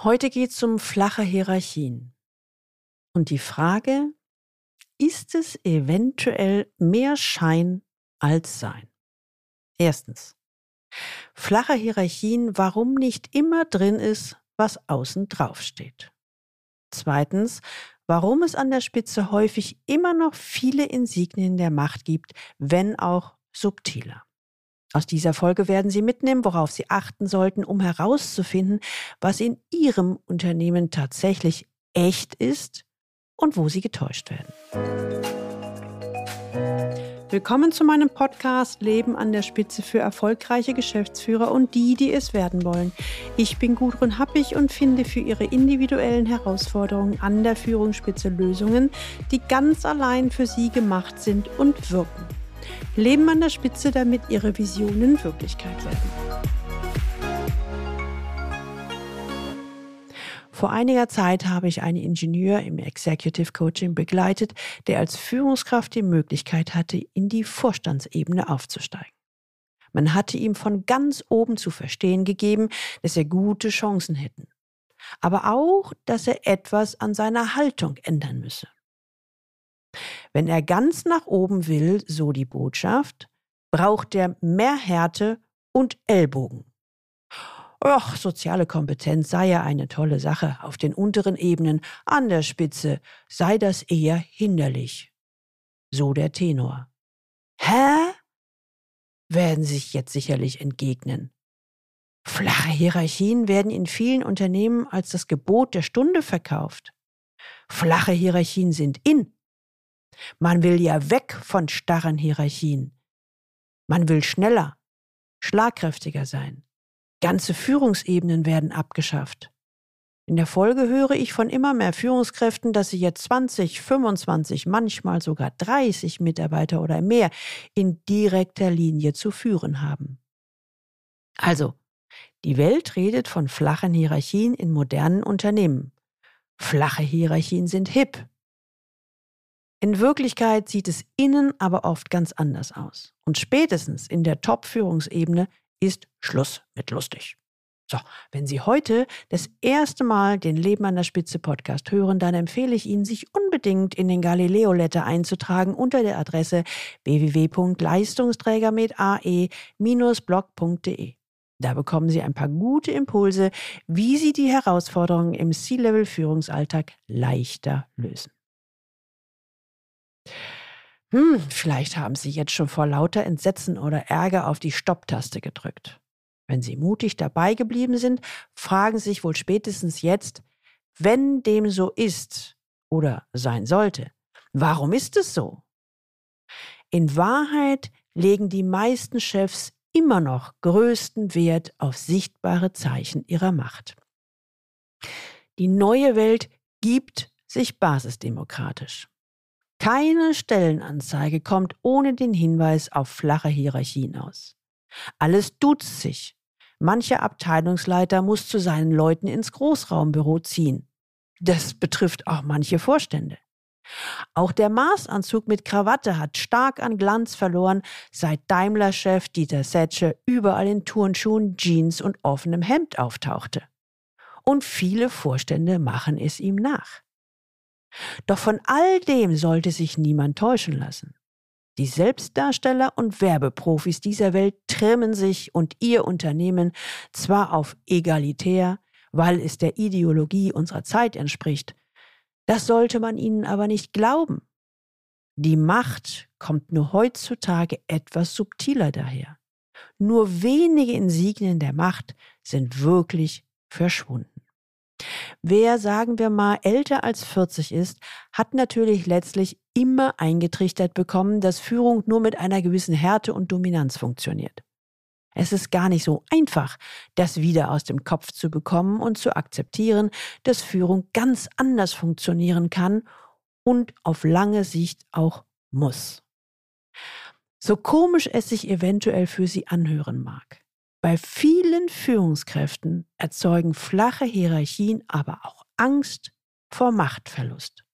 Heute geht es um flache Hierarchien. Und die Frage, ist es eventuell mehr Schein als Sein? Erstens. Flache Hierarchien, warum nicht immer drin ist, was außen drauf steht. Zweitens, warum es an der Spitze häufig immer noch viele Insignien der Macht gibt, wenn auch subtiler. Aus dieser Folge werden Sie mitnehmen, worauf Sie achten sollten, um herauszufinden, was in Ihrem Unternehmen tatsächlich echt ist und wo Sie getäuscht werden. Willkommen zu meinem Podcast Leben an der Spitze für erfolgreiche Geschäftsführer und die, die es werden wollen. Ich bin Gudrun Happig und finde für Ihre individuellen Herausforderungen an der Führungsspitze Lösungen, die ganz allein für Sie gemacht sind und wirken. Leben an der Spitze, damit ihre Visionen Wirklichkeit werden. Vor einiger Zeit habe ich einen Ingenieur im Executive Coaching begleitet, der als Führungskraft die Möglichkeit hatte, in die Vorstandsebene aufzusteigen. Man hatte ihm von ganz oben zu verstehen gegeben, dass er gute Chancen hätten, aber auch, dass er etwas an seiner Haltung ändern müsse. Wenn er ganz nach oben will, so die Botschaft, braucht er mehr Härte und Ellbogen. Och, soziale Kompetenz sei ja eine tolle Sache. Auf den unteren Ebenen, an der Spitze, sei das eher hinderlich. So der Tenor. Hä? werden sich jetzt sicherlich entgegnen. Flache Hierarchien werden in vielen Unternehmen als das Gebot der Stunde verkauft. Flache Hierarchien sind in. Man will ja weg von starren Hierarchien. Man will schneller, schlagkräftiger sein. Ganze Führungsebenen werden abgeschafft. In der Folge höre ich von immer mehr Führungskräften, dass sie jetzt 20, 25, manchmal sogar 30 Mitarbeiter oder mehr in direkter Linie zu führen haben. Also, die Welt redet von flachen Hierarchien in modernen Unternehmen. Flache Hierarchien sind hip. In Wirklichkeit sieht es innen aber oft ganz anders aus. Und spätestens in der Top-Führungsebene ist Schluss mit lustig. So, wenn Sie heute das erste Mal den Leben an der Spitze Podcast hören, dann empfehle ich Ihnen, sich unbedingt in den Galileo Letter einzutragen unter der Adresse www.leistungsträger mit ae-blog.de. Da bekommen Sie ein paar gute Impulse, wie Sie die Herausforderungen im C-Level Führungsalltag leichter lösen. Hm, vielleicht haben Sie jetzt schon vor lauter Entsetzen oder Ärger auf die Stopptaste gedrückt. Wenn Sie mutig dabei geblieben sind, fragen Sie sich wohl spätestens jetzt, wenn dem so ist oder sein sollte, warum ist es so? In Wahrheit legen die meisten Chefs immer noch größten Wert auf sichtbare Zeichen ihrer Macht. Die neue Welt gibt sich basisdemokratisch. Keine Stellenanzeige kommt ohne den Hinweis auf flache Hierarchien aus. Alles duzt sich. Mancher Abteilungsleiter muss zu seinen Leuten ins Großraumbüro ziehen. Das betrifft auch manche Vorstände. Auch der Maßanzug mit Krawatte hat stark an Glanz verloren, seit Daimler-Chef Dieter Setsche überall in Turnschuhen, Jeans und offenem Hemd auftauchte. Und viele Vorstände machen es ihm nach. Doch von all dem sollte sich niemand täuschen lassen. Die Selbstdarsteller und Werbeprofis dieser Welt trimmen sich und ihr Unternehmen zwar auf egalitär, weil es der Ideologie unserer Zeit entspricht, das sollte man ihnen aber nicht glauben. Die Macht kommt nur heutzutage etwas subtiler daher. Nur wenige Insignien der Macht sind wirklich verschwunden. Wer, sagen wir mal, älter als 40 ist, hat natürlich letztlich immer eingetrichtert bekommen, dass Führung nur mit einer gewissen Härte und Dominanz funktioniert. Es ist gar nicht so einfach, das wieder aus dem Kopf zu bekommen und zu akzeptieren, dass Führung ganz anders funktionieren kann und auf lange Sicht auch muss. So komisch es sich eventuell für Sie anhören mag. Bei vielen Führungskräften erzeugen flache Hierarchien aber auch Angst vor Machtverlust.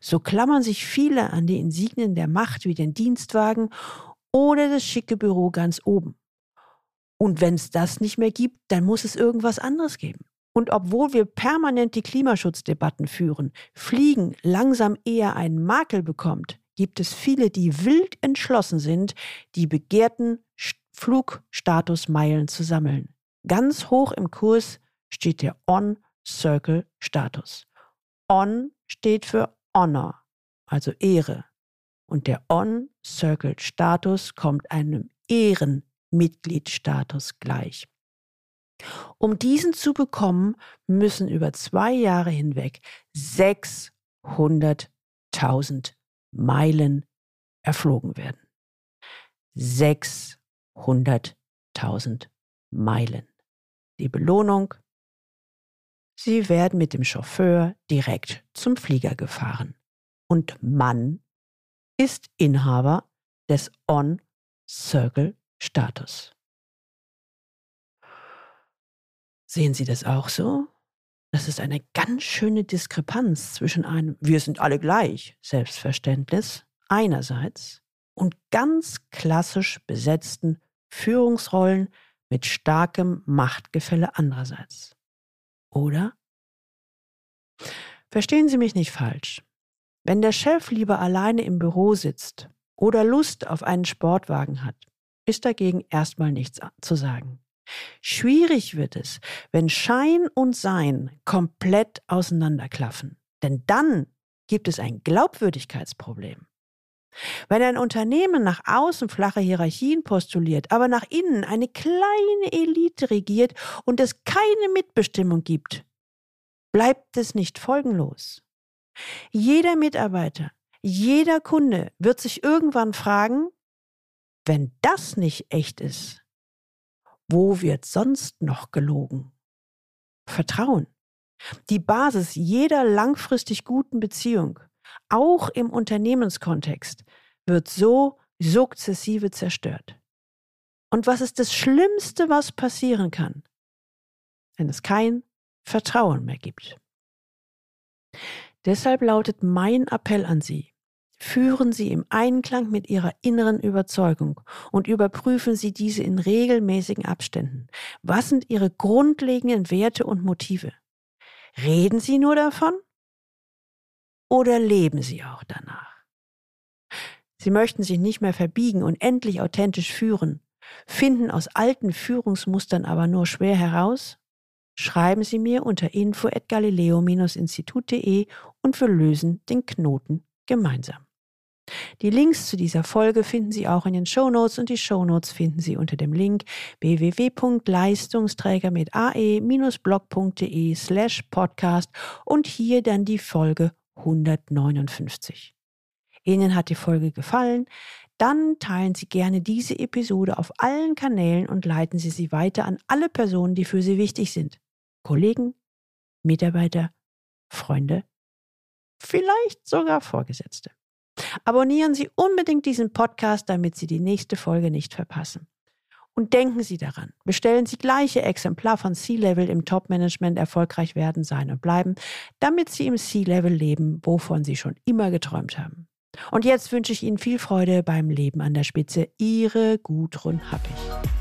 So klammern sich viele an die Insignien der Macht wie den Dienstwagen oder das schicke Büro ganz oben. Und wenn es das nicht mehr gibt, dann muss es irgendwas anderes geben. Und obwohl wir permanent die Klimaschutzdebatten führen, Fliegen langsam eher einen Makel bekommt, gibt es viele, die wild entschlossen sind, die begehrten Flugstatusmeilen zu sammeln. Ganz hoch im Kurs steht der On-Circle-Status. On steht für Honor, also Ehre. Und der On-Circle-Status kommt einem Ehrenmitgliedstatus gleich. Um diesen zu bekommen, müssen über zwei Jahre hinweg 600.000 Meilen erflogen werden. 600.000 Meilen. Die Belohnung? Sie werden mit dem Chauffeur direkt zum Flieger gefahren. Und Mann ist Inhaber des On-Circle-Status. Sehen Sie das auch so? Das ist eine ganz schöne Diskrepanz zwischen einem Wir sind alle gleich Selbstverständnis einerseits und ganz klassisch besetzten Führungsrollen mit starkem Machtgefälle andererseits. Oder? Verstehen Sie mich nicht falsch. Wenn der Chef lieber alleine im Büro sitzt oder Lust auf einen Sportwagen hat, ist dagegen erstmal nichts zu sagen. Schwierig wird es, wenn Schein und Sein komplett auseinanderklaffen. Denn dann gibt es ein Glaubwürdigkeitsproblem. Wenn ein Unternehmen nach außen flache Hierarchien postuliert, aber nach innen eine kleine Elite regiert und es keine Mitbestimmung gibt, bleibt es nicht folgenlos. Jeder Mitarbeiter, jeder Kunde wird sich irgendwann fragen, wenn das nicht echt ist, wo wird sonst noch gelogen? Vertrauen. Die Basis jeder langfristig guten Beziehung, auch im Unternehmenskontext, wird so sukzessive zerstört. Und was ist das Schlimmste, was passieren kann, wenn es kein Vertrauen mehr gibt? Deshalb lautet mein Appell an Sie, Führen Sie im Einklang mit Ihrer inneren Überzeugung und überprüfen Sie diese in regelmäßigen Abständen. Was sind Ihre grundlegenden Werte und Motive? Reden Sie nur davon? Oder leben Sie auch danach? Sie möchten sich nicht mehr verbiegen und endlich authentisch führen, finden aus alten Führungsmustern aber nur schwer heraus? Schreiben Sie mir unter info at galileo-institut.de und wir lösen den Knoten gemeinsam. Die Links zu dieser Folge finden Sie auch in den Shownotes und die Shownotes finden Sie unter dem Link www.leistungsträger mit ae-blog.de slash podcast und hier dann die Folge 159. Ihnen hat die Folge gefallen? Dann teilen Sie gerne diese Episode auf allen Kanälen und leiten Sie sie weiter an alle Personen, die für Sie wichtig sind. Kollegen, Mitarbeiter, Freunde, vielleicht sogar Vorgesetzte. Abonnieren Sie unbedingt diesen Podcast, damit Sie die nächste Folge nicht verpassen. Und denken Sie daran, bestellen Sie gleiche Exemplar von C-Level im Top-Management erfolgreich werden, sein und bleiben, damit Sie im C-Level leben, wovon Sie schon immer geträumt haben. Und jetzt wünsche ich Ihnen viel Freude beim Leben an der Spitze. Ihre Gudrun Happig.